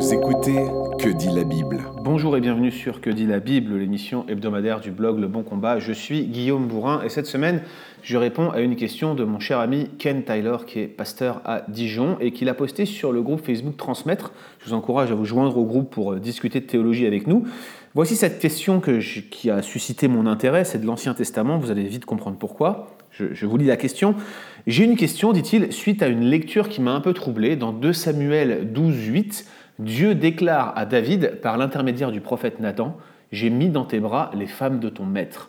Vous écoutez Que dit la Bible Bonjour et bienvenue sur Que dit la Bible, l'émission hebdomadaire du blog Le Bon Combat. Je suis Guillaume Bourrin et cette semaine, je réponds à une question de mon cher ami Ken Tyler qui est pasteur à Dijon et qui l'a posté sur le groupe Facebook Transmettre. Je vous encourage à vous joindre au groupe pour euh, discuter de théologie avec nous. Voici cette question que qui a suscité mon intérêt, c'est de l'Ancien Testament, vous allez vite comprendre pourquoi. Je, je vous lis la question. J'ai une question, dit-il, suite à une lecture qui m'a un peu troublé dans 2 Samuel 12, 8. Dieu déclare à David, par l'intermédiaire du prophète Nathan, J'ai mis dans tes bras les femmes de ton maître.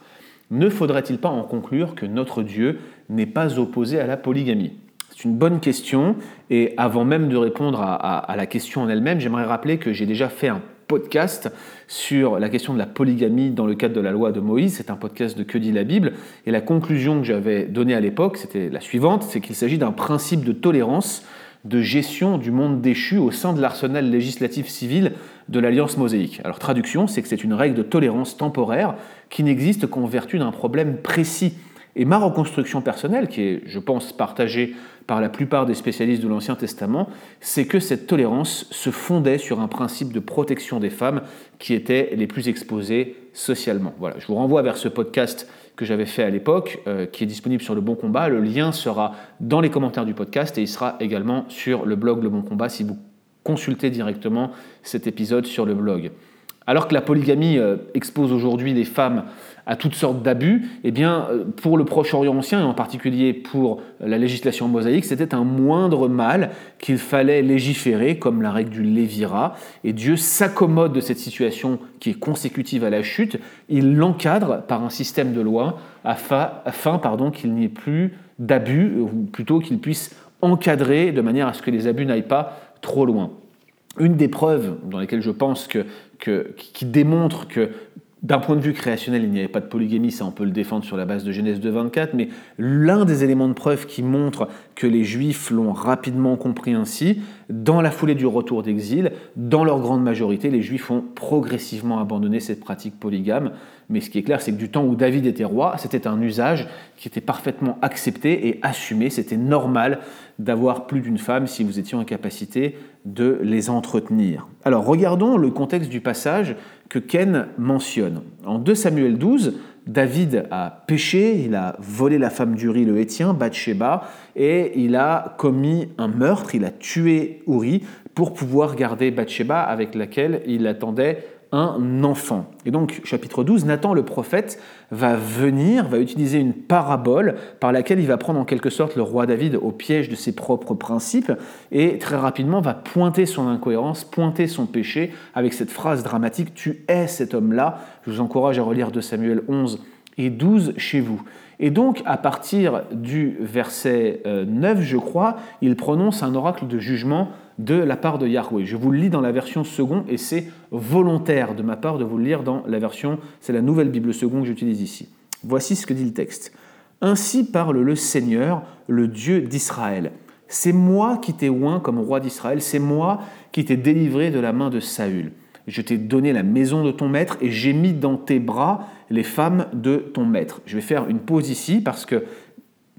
Ne faudrait-il pas en conclure que notre Dieu n'est pas opposé à la polygamie? C'est une bonne question, et avant même de répondre à, la question en elle-même, j'aimerais rappeler que j'ai déjà fait un podcast sur la question de la polygamie dans le cadre de la loi de Moïse. C'est un podcast de Que dit la Bible. Et la conclusion que j'avais donnée à l'époque, c'était la suivante, c'est qu'il s'agit d'un principe de tolérance de gestion du monde déchu au sein de l'arsenal législatif civil de l'Alliance mosaïque. Alors traduction, c'est que c'est une règle de tolérance temporaire qui n'existe qu'en vertu d'un problème précis. Et ma reconstruction personnelle, qui est, je pense, partagée par la plupart des spécialistes de l'Ancien Testament, c'est que cette tolérance se fondait sur un principe de protection des femmes qui étaient les plus exposées socialement. Je vous renvoie vers ce podcast que j'avais fait à l'époque, euh, qui est disponible sur Le Bon Combat. Le lien sera dans les commentaires du podcast et il sera également sur le blog Le Bon Combat si vous consultez directement cet épisode sur le blog. Alors que la polygamie euh, expose aujourd'hui les femmes à toutes sortes d'abus, eh bien, euh, pour le Proche-Orient ancien, et en particulier pour la législation mosaïque, c'était un moindre mal qu'il fallait légiférer, comme la règle du Lévira. Et Dieu s'accommode de cette situation qui est consécutive à la chute. Il l'encadre par un système de loi afin, qu'il n'y ait plus d'abus, ou plutôt qu'il puisse encadrer de manière à ce que les abus n'aillent pas trop loin. Une des preuves dans lesquelles je pense que, qui démontre que d'un point de vue créationnel, il n'y avait pas de polygamie, ça on peut le défendre sur la base de Genèse 2.24, mais l'un des éléments de preuve qui montre que les Juifs l'ont rapidement compris ainsi, dans la foulée du retour d'exil, dans leur grande majorité, les Juifs ont progressivement abandonné cette pratique polygame. Mais ce qui est clair, c'est que du temps où David était roi, c'était un usage qui était parfaitement accepté et assumé. C'était normal d'avoir plus d'une femme si vous étiez en capacité de les entretenir. Alors regardons le contexte du passage que Ken mentionne. En 2 Samuel 12, David a péché, il a volé la femme d'Uri le Hétien, Bathsheba, et il a commis un meurtre, il a tué Uri pour pouvoir garder Bathsheba avec laquelle il attendait un enfant. Et donc, chapitre 12, Nathan le prophète va venir, va utiliser une parabole par laquelle il va prendre en quelque sorte le roi David au piège de ses propres principes et très rapidement va pointer son incohérence, pointer son péché avec cette phrase dramatique Tu es cet homme-là. Je vous encourage à relire 2 Samuel 11 et 12 chez vous. Et donc, à partir du verset 9, euh, je crois, il prononce un oracle de jugement de la part de Yahweh. Je vous le lis dans la version seconde et c'est volontaire de ma part de vous le lire dans la version, c'est la nouvelle Bible seconde que j'utilise ici. Voici ce que dit le texte. Ainsi parle le Seigneur, le Dieu d'Israël. C'est moi qui t'ai oint comme roi d'Israël, c'est moi qui t'ai délivré de la main de Saül. Je t'ai donné la maison de ton maître et j'ai mis dans tes bras les femmes de ton maître. Je vais faire une pause ici parce que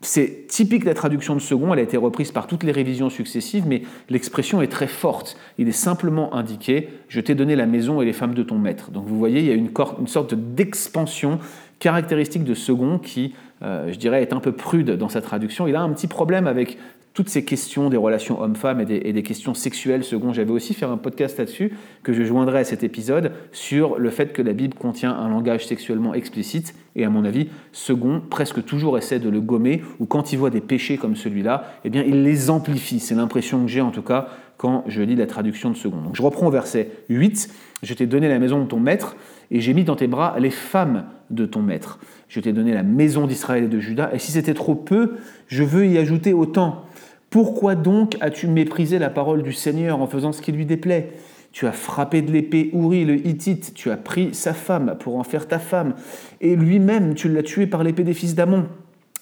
c'est typique de la traduction de second, elle a été reprise par toutes les révisions successives, mais l'expression est très forte. Il est simplement indiqué Je t'ai donné la maison et les femmes de ton maître. Donc vous voyez, il y a une, sorte d'expansion caractéristique de second qui, euh, je dirais, est un peu prude dans sa traduction. Il a un petit problème avec toutes ces questions des relations hommes-femmes et, des questions sexuelles, second, j'avais aussi fait un podcast là-dessus, que je joindrai à cet épisode, sur le fait que la Bible contient un langage sexuellement explicite, et à mon avis, second presque toujours essaie de le gommer, ou quand il voit des péchés comme celui-là, eh bien il les amplifie, c'est l'impression que j'ai en tout cas quand je lis la traduction de second. Donc je reprends au verset 8, je t'ai donné la maison de ton maître, et j'ai mis dans tes bras les femmes de ton maître. Je t'ai donné la maison d'Israël et de Juda, et si c'était trop peu, je veux y ajouter autant pourquoi donc as-tu méprisé la parole du Seigneur en faisant ce qui lui déplaît? Tu as frappé de l'épée Uri le Hittite, tu as pris sa femme pour en faire ta femme, et lui-même tu l'as tué par l'épée des fils d'Amon.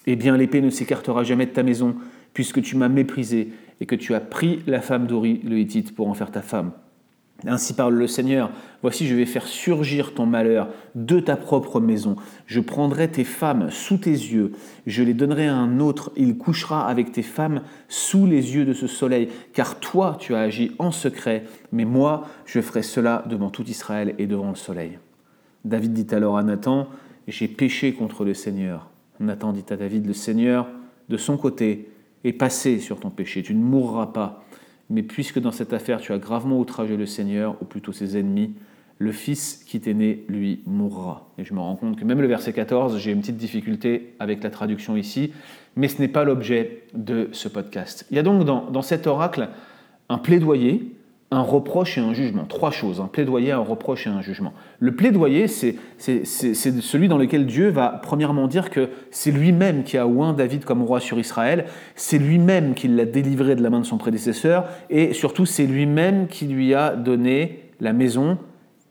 Eh bien l'épée ne s'écartera jamais de ta maison, puisque tu m'as méprisé et que tu as pris la femme d'Uri le Hittite pour en faire ta femme. Ainsi parle le Seigneur, voici je vais faire surgir ton malheur de ta propre maison. Je prendrai tes femmes sous tes yeux, je les donnerai à un autre, il couchera avec tes femmes sous les yeux de ce soleil, car toi tu as agi en secret, mais moi je ferai cela devant tout Israël et devant le soleil. David dit alors à Nathan, j'ai péché contre le Seigneur. Nathan dit à David, le Seigneur, de son côté, est passé sur ton péché, tu ne mourras pas. Mais puisque dans cette affaire tu as gravement outragé le Seigneur, ou plutôt ses ennemis, le fils qui t'est né, lui, mourra. Et je me rends compte que même le verset 14, j'ai une petite difficulté avec la traduction ici, mais ce n'est pas l'objet de ce podcast. Il y a donc dans, dans cet oracle un plaidoyer un reproche et un jugement. Trois choses, un plaidoyer, un reproche et un jugement. Le plaidoyer, c'est celui dans lequel Dieu va premièrement dire que c'est lui-même qui a oint David comme roi sur Israël, c'est lui-même qui l'a délivré de la main de son prédécesseur, et surtout c'est lui-même qui lui a donné la maison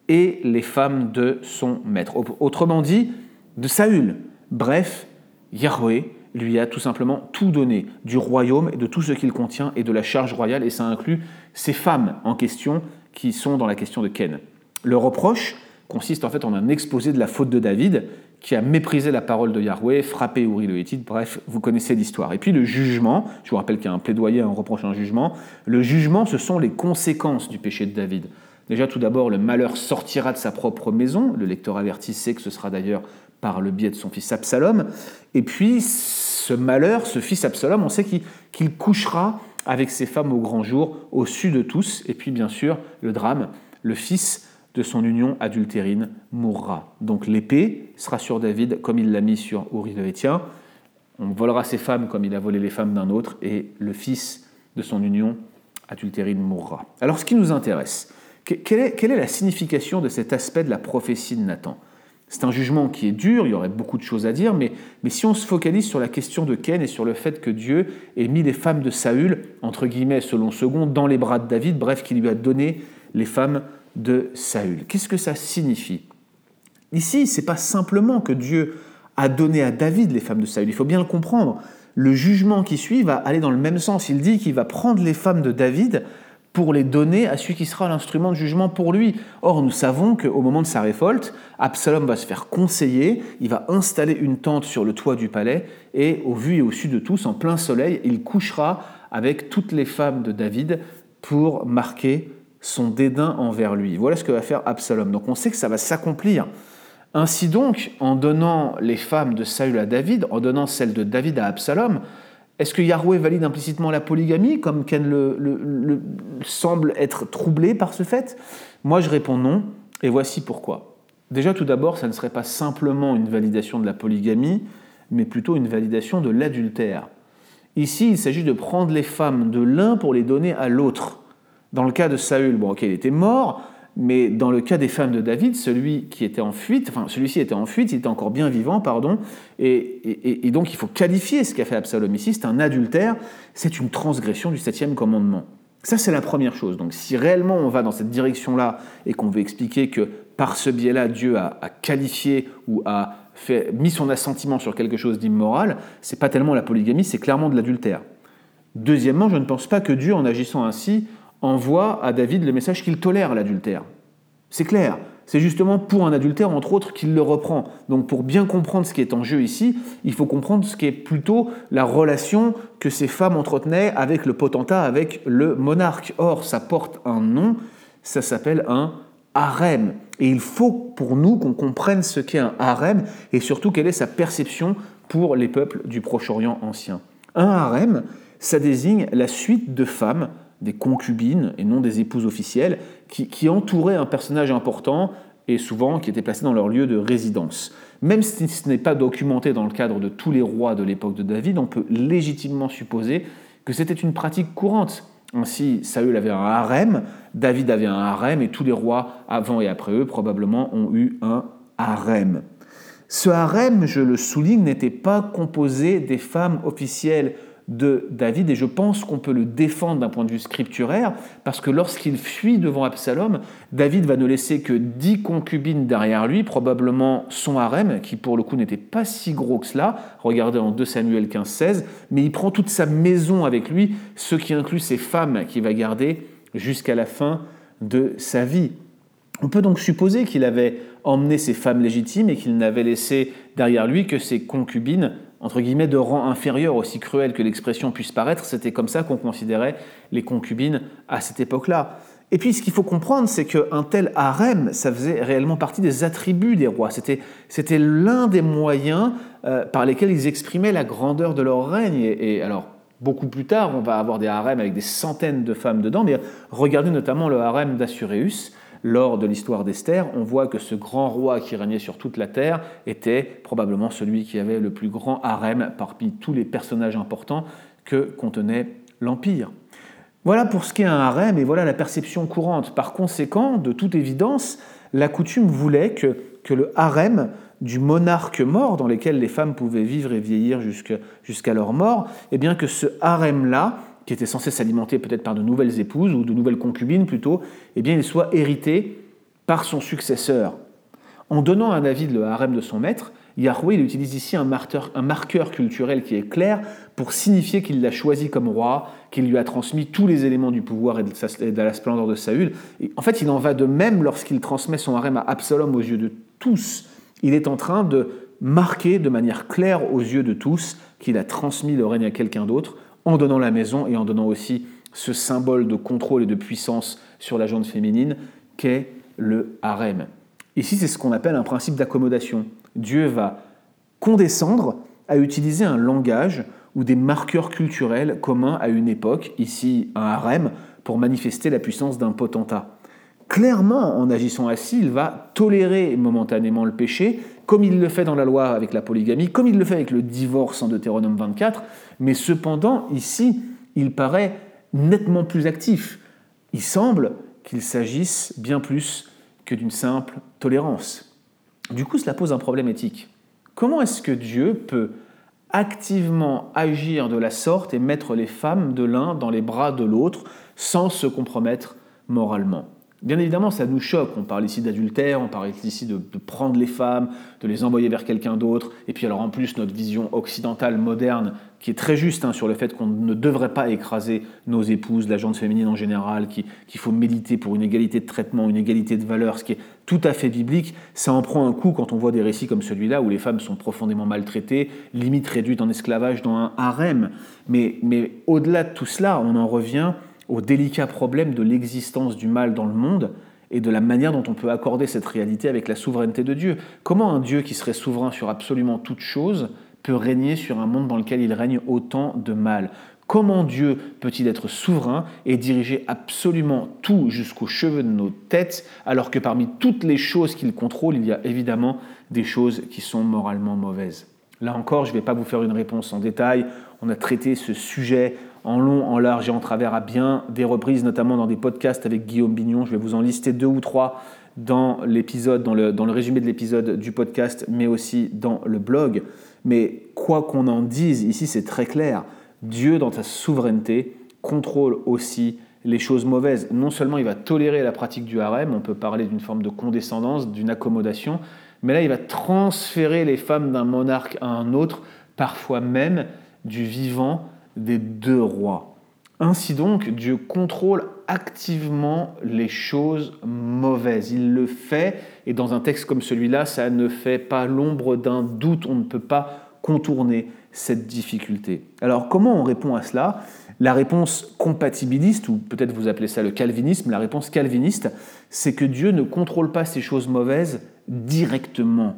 et les femmes de son maître. Autrement dit, de Saül. Bref, Yahweh lui a tout simplement tout donné du royaume et de tout ce qu'il contient et de la charge royale, et ça inclut ces femmes en question qui sont dans la question de Ken. Le reproche consiste en fait en un exposé de la faute de David, qui a méprisé la parole de Yahweh, frappé Uri le bref, vous connaissez l'histoire. Et puis le jugement, je vous rappelle qu'il y a un plaidoyer, un reproche, un jugement. Le jugement, ce sont les conséquences du péché de David. Déjà, tout d'abord, le malheur sortira de sa propre maison. Le lecteur averti sait que ce sera d'ailleurs par le biais de son fils Absalom. Et puis, ce malheur, ce fils Absalom, on sait qu'il couchera avec ses femmes au grand jour, au sud de tous. Et puis, bien sûr, le drame, le fils de son union adultérine mourra. Donc l'épée sera sur David comme il l'a mis sur Uri le Hétien. On volera ses femmes comme il a volé les femmes d'un autre, et le fils de son union adultérine mourra. Alors ce qui nous intéresse, quelle est la signification de cet aspect de la prophétie de Nathan? C'est un jugement qui est dur, il y aurait beaucoup de choses à dire, mais, si on se focalise sur la question de Ken et sur le fait que Dieu ait mis les femmes de Saül, entre guillemets, selon second, dans les bras de David, bref, qu'il lui a donné les femmes de Saül. Qu'est-ce que ça signifie? Ici, c'est pas simplement que Dieu a donné à David les femmes de Saül, il faut bien le comprendre. Le jugement qui suit va aller dans le même sens. Il dit qu'il va prendre les femmes de David pour les donner à celui qui sera l'instrument de jugement pour lui. Or, nous savons qu'au moment de sa révolte, Absalom va se faire conseiller, il va installer une tente sur le toit du palais, et au vu et au su de tous, en plein soleil, il couchera avec toutes les femmes de David pour marquer son dédain envers lui. Voilà ce que va faire Absalom. Donc on sait que ça va s'accomplir. Ainsi donc, en donnant les femmes de Saül à David, en donnant celles de David à Absalom, est-ce que Yahweh valide implicitement la polygamie, comme Ken le, semble être troublé par ce fait? Moi, je réponds non, et voici pourquoi. Déjà, tout d'abord, ça ne serait pas simplement une validation de la polygamie, mais plutôt une validation de l'adultère. Ici, il s'agit de prendre les femmes de l'un pour les donner à l'autre. Dans le cas de Saül, bon, ok, il était mort, mais dans le cas des femmes de David, celui qui était en fuite, enfin celui-ci était en fuite, il était encore bien vivant, pardon, et, donc il faut qualifier ce qu'a fait Absalom ici, c'est un adultère, c'est une transgression du septième commandement. Ça, c'est la première chose. Donc, si réellement on va dans cette direction-là et qu'on veut expliquer que par ce biais-là, Dieu a, qualifié ou a mis son assentiment sur quelque chose d'immoral, c'est pas tellement la polygamie, c'est clairement de l'adultère. Deuxièmement, je ne pense pas que Dieu, en agissant ainsi, envoie à David le message qu'il tolère l'adultère. C'est clair. C'est justement pour un adultère, entre autres, qu'il le reprend. Donc pour bien comprendre ce qui est en jeu ici, il faut comprendre ce qui est plutôt la relation que ces femmes entretenaient avec le potentat, avec le monarque. Or, ça porte un nom, ça s'appelle un harem. Et il faut pour nous qu'on comprenne ce qu'est un harem et surtout quelle est sa perception pour les peuples du Proche-Orient ancien. Un harem, ça désigne la suite de femmes des concubines et non des épouses officielles, qui, entouraient un personnage important et souvent qui était placé dans leur lieu de résidence. Même si ce n'est pas documenté dans le cadre de tous les rois de l'époque de David, on peut légitimement supposer que c'était une pratique courante. Ainsi, Saül avait un harem, David avait un harem, et tous les rois avant et après eux probablement ont eu un harem. Ce harem, je le souligne, n'était pas composé des femmes officielles de David et je pense qu'on peut le défendre d'un point de vue scripturaire parce que lorsqu'il fuit devant Absalom, David va ne laisser que dix concubines derrière lui, probablement son harem, qui pour le coup n'était pas si gros que cela, regardez en 2 Samuel 15-16, mais il prend toute sa maison avec lui, ce qui inclut ses femmes qu'il va garder jusqu'à la fin de sa vie. On peut donc supposer qu'il avait emmené ses femmes légitimes et qu'il n'avait laissé derrière lui que ses concubines, entre guillemets, de rang inférieur, aussi cruel que l'expression puisse paraître. C'était comme ça qu'on considérait les concubines à cette époque-là. Et puis ce qu'il faut comprendre, c'est qu'un tel harem, ça faisait réellement partie des attributs des rois. C'était l'un des moyens euh, par lesquels ils exprimaient la grandeur de leur règne. Et, alors, beaucoup plus tard, on va avoir des harems avec des centaines de femmes dedans, mais regardez notamment le harem d'Assuréus. Lors de l'histoire d'Esther, on voit que ce grand roi qui régnait sur toute la terre était probablement celui qui avait le plus grand harem parmi tous les personnages importants que contenait l'Empire. Voilà pour ce qu'est un harem et voilà la perception courante. Par conséquent, de toute évidence, la coutume voulait que, le harem du monarque mort, dans lequel les femmes pouvaient vivre et vieillir jusqu'à leur mort, eh bien que ce harem-là, qui était censé s'alimenter peut-être par de nouvelles épouses ou de nouvelles concubines plutôt, eh bien il soit hérité par son successeur. En donnant à David le harem de son maître, Yahweh il utilise ici un, un marqueur culturel qui est clair pour signifier qu'il l'a choisi comme roi, qu'il lui a transmis tous les éléments du pouvoir et de, la splendeur de Saül. En fait, il en va de même lorsqu'il transmet son harem à Absalom aux yeux de tous. Il est en train de marquer de manière claire aux yeux de tous qu'il a transmis le règne à quelqu'un d'autre en donnant la maison et en donnant aussi ce symbole de contrôle et de puissance sur la gente féminine qu'est le harem. Ici, c'est ce qu'on appelle un principe d'accommodation. Dieu va condescendre à utiliser un langage ou des marqueurs culturels communs à une époque, ici un harem, pour manifester la puissance d'un potentat. Clairement, en agissant ainsi, il va tolérer momentanément le péché, comme il le fait dans la loi avec la polygamie, comme il le fait avec le divorce en Deutéronome 24, mais cependant, ici, il paraît nettement plus actif. Il semble qu'il s'agisse bien plus que d'une simple tolérance. Du coup, cela pose un problème éthique. Comment est-ce que Dieu peut activement agir de la sorte et mettre les femmes de l'un dans les bras de l'autre sans se compromettre moralement? Bien évidemment, ça nous choque. On parle ici d'adultère, on parle ici de, prendre les femmes, de les envoyer vers quelqu'un d'autre. Et puis alors en plus, notre vision occidentale moderne, qui est très juste hein, sur le fait qu'on ne devrait pas écraser nos épouses, la gente féminine en général, qu'il faut méditer pour une égalité de traitement, une égalité de valeur, ce qui est tout à fait biblique, ça en prend un coup quand on voit des récits comme celui-là où les femmes sont profondément maltraitées, limite réduites en esclavage dans un harem. Mais, mais au-delà de tout cela, on en revient au délicat problème de l'existence du mal dans le monde et de la manière dont on peut accorder cette réalité avec la souveraineté de Dieu. Comment un Dieu qui serait souverain sur absolument toute chose peut régner sur un monde dans lequel il règne autant de mal? Comment Dieu peut-il être souverain et diriger absolument tout jusqu'aux cheveux de nos têtes, alors que parmi toutes les choses qu'il contrôle, il y a évidemment des choses qui sont moralement mauvaises? Là encore, je ne vais pas vous faire une réponse en détail. On a traité ce sujet en long, en large et en travers à bien des reprises, notamment dans des podcasts avec Guillaume Bignon. Je vais vous en lister deux ou trois dans l'épisode, dans le, dans le résumé de l'épisode du podcast, mais aussi dans le blog. Mais quoi qu'on en dise, ici c'est très clair. Dieu, dans sa souveraineté, contrôle aussi les choses mauvaises. Non seulement il va tolérer la pratique du harem, on peut parler d'une forme de condescendance, d'une accommodation, mais là il va transférer les femmes d'un monarque à un autre, parfois même du vivant des deux rois. Ainsi donc, Dieu contrôle activement les choses mauvaises. Il le fait, et dans un texte comme celui-là, ça ne fait pas l'ombre d'un doute, on ne peut pas contourner cette difficulté. Alors comment on répond à cela? La réponse compatibiliste, ou peut-être vous appelez ça le calvinisme, la réponse calviniste, c'est que Dieu ne contrôle pas ces choses mauvaises directement.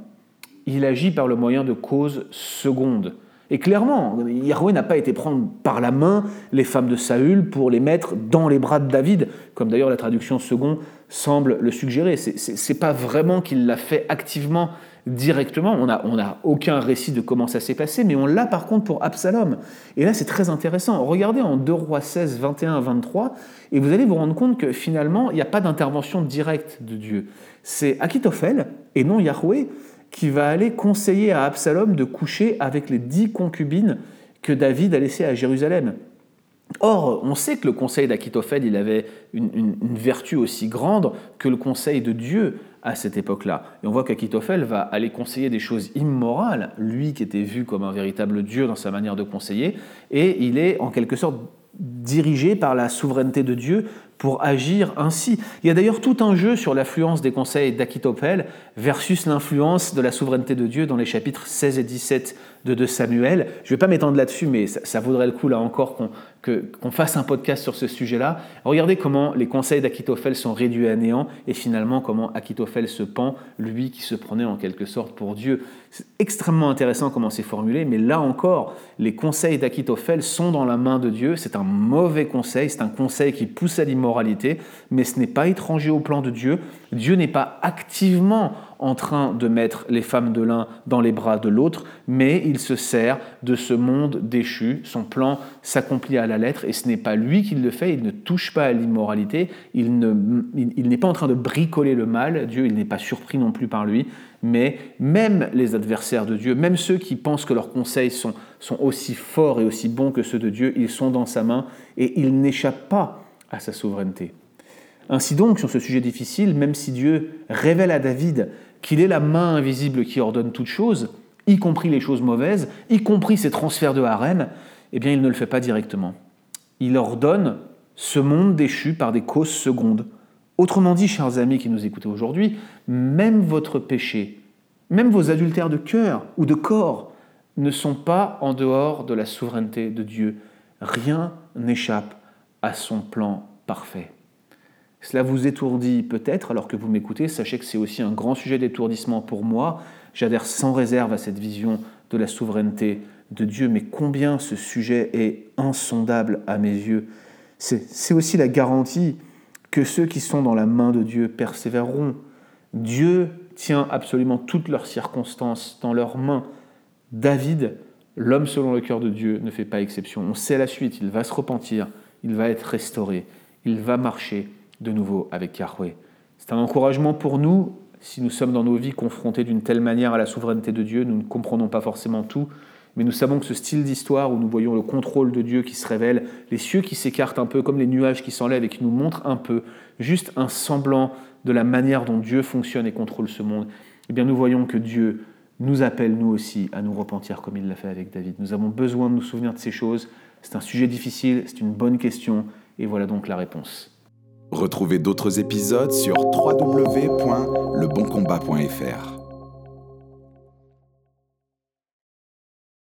Il agit par le moyen de causes secondes. Et clairement, Yahweh n'a pas été prendre par la main les femmes de Saül pour les mettre dans les bras de David, comme d'ailleurs la traduction second semble le suggérer. C'est pas vraiment qu'il l'a fait activement, directement. On n'a on a aucun récit de comment ça s'est passé, mais on l'a par contre pour Absalom. Et là, c'est très intéressant. Regardez en 2 Rois 16, 21 à 23, et vous allez vous rendre compte que finalement, il n'y a pas d'intervention directe de Dieu. C'est Akitophel et non Yahweh qui va aller conseiller à Absalom de coucher avec les dix concubines que David a laissées à Jérusalem. Or, on sait que le conseil d'Akitophel, il avait une, vertu aussi grande que le conseil de Dieu à cette époque-là. Et on voit qu'Akitophel va aller conseiller des choses immorales, lui qui était vu comme un véritable Dieu dans sa manière de conseiller, et il est en quelque sorte dirigé par la souveraineté de Dieu pour agir ainsi. Il y a d'ailleurs tout un jeu sur l'affluence des conseils d'Akitopel versus l'influence de la souveraineté de Dieu dans les chapitres 16 et 17 de 2 Samuel. Je ne vais pas m'étendre là-dessus, mais ça, vaudrait le coup là encore qu'on fasse un podcast sur ce sujet-là. Regardez comment les conseils d'Akitophel sont réduits à néant et finalement comment Akitophel se pend, lui qui se prenait en quelque sorte pour Dieu. C'est extrêmement intéressant comment c'est formulé, mais là encore, les conseils d'Akitophel sont dans la main de Dieu. C'est un mauvais conseil, c'est un conseil qui pousse à l'immoralité, mais ce n'est pas étranger au plan de Dieu. Dieu n'est pas activement en train de mettre les femmes de l'un dans les bras de l'autre, mais il se sert de ce monde déchu. Son plan s'accomplit à la lettre et ce n'est pas lui qui le fait, il ne touche pas à l'immoralité, il n'est pas en train de bricoler le mal, Dieu il n'est pas surpris non plus par lui, mais même les adversaires de Dieu, même ceux qui pensent que leurs conseils sont, sont aussi forts et aussi bons que ceux de Dieu, ils sont dans sa main et ils n'échappent pas à sa souveraineté. Ainsi donc, sur ce sujet difficile, même si Dieu révèle à David qu'il est la main invisible qui ordonne toutes choses, y compris les choses mauvaises, y compris ces transferts de harem, eh bien il ne le fait pas directement. Il ordonne ce monde déchu par des causes secondes. Autrement dit, chers amis qui nous écoutez aujourd'hui, même votre péché, même vos adultères de cœur ou de corps ne sont pas en dehors de la souveraineté de Dieu. Rien n'échappe à son plan parfait. Cela vous étourdit peut-être alors que vous m'écoutez. Sachez que c'est aussi un grand sujet d'étourdissement pour moi. J'adhère sans réserve à cette vision de la souveraineté de Dieu, mais combien ce sujet est insondable à mes yeux. C'est aussi la garantie que ceux qui sont dans la main de Dieu persévéreront. Dieu tient absolument toutes leurs circonstances dans leurs mains. David, l'homme selon le cœur de Dieu, ne fait pas exception. On sait la suite, il va se repentir, il va être restauré, il va marcher de nouveau avec Yahweh. C'est un encouragement pour nous, si nous sommes dans nos vies confrontés d'une telle manière à la souveraineté de Dieu, nous ne comprenons pas forcément tout, mais nous savons que ce style d'histoire où nous voyons le contrôle de Dieu qui se révèle, les cieux qui s'écartent un peu comme les nuages qui s'enlèvent et qui nous montrent un peu, juste un semblant de la manière dont Dieu fonctionne et contrôle ce monde, eh bien nous voyons que Dieu nous appelle nous aussi à nous repentir comme il l'a fait avec David. Nous avons besoin de nous souvenir de ces choses. C'est un sujet difficile, c'est une bonne question, et voilà donc la réponse. Retrouvez d'autres épisodes sur www.leboncombat.fr.